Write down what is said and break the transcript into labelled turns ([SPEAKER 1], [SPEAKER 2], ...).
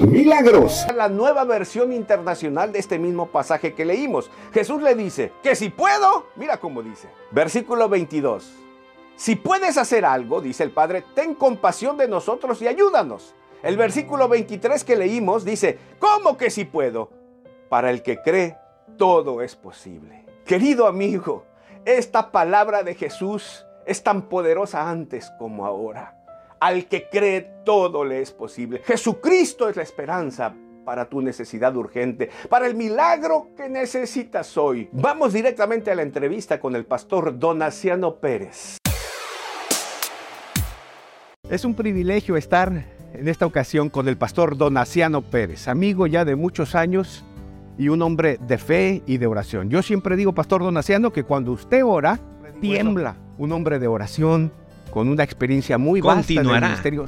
[SPEAKER 1] Milagros. La nueva versión internacional de este mismo pasaje que leímos. Jesús le dice, que si puedo, mira cómo dice. Versículo 22. Si puedes hacer algo, dice el Padre, ten compasión de nosotros y ayúdanos. El versículo 23 que leímos dice, ¿cómo que si puedo? Para el que cree, todo es posible. Querido amigo, esta palabra de Jesús es tan poderosa antes como ahora. Al que cree todo le es posible. Jesucristo es la esperanza para tu necesidad urgente, para el milagro que necesitas hoy. Vamos directamente a la entrevista con el pastor Donaciano Pérez. Es un privilegio estar en esta ocasión con el pastor Donaciano Pérez, amigo ya de muchos años y un hombre de fe y de oración. Yo siempre digo, pastor Donaciano, que cuando usted ora, tiembla. Un hombre de oración, con una experiencia muy vasta en el ministerio.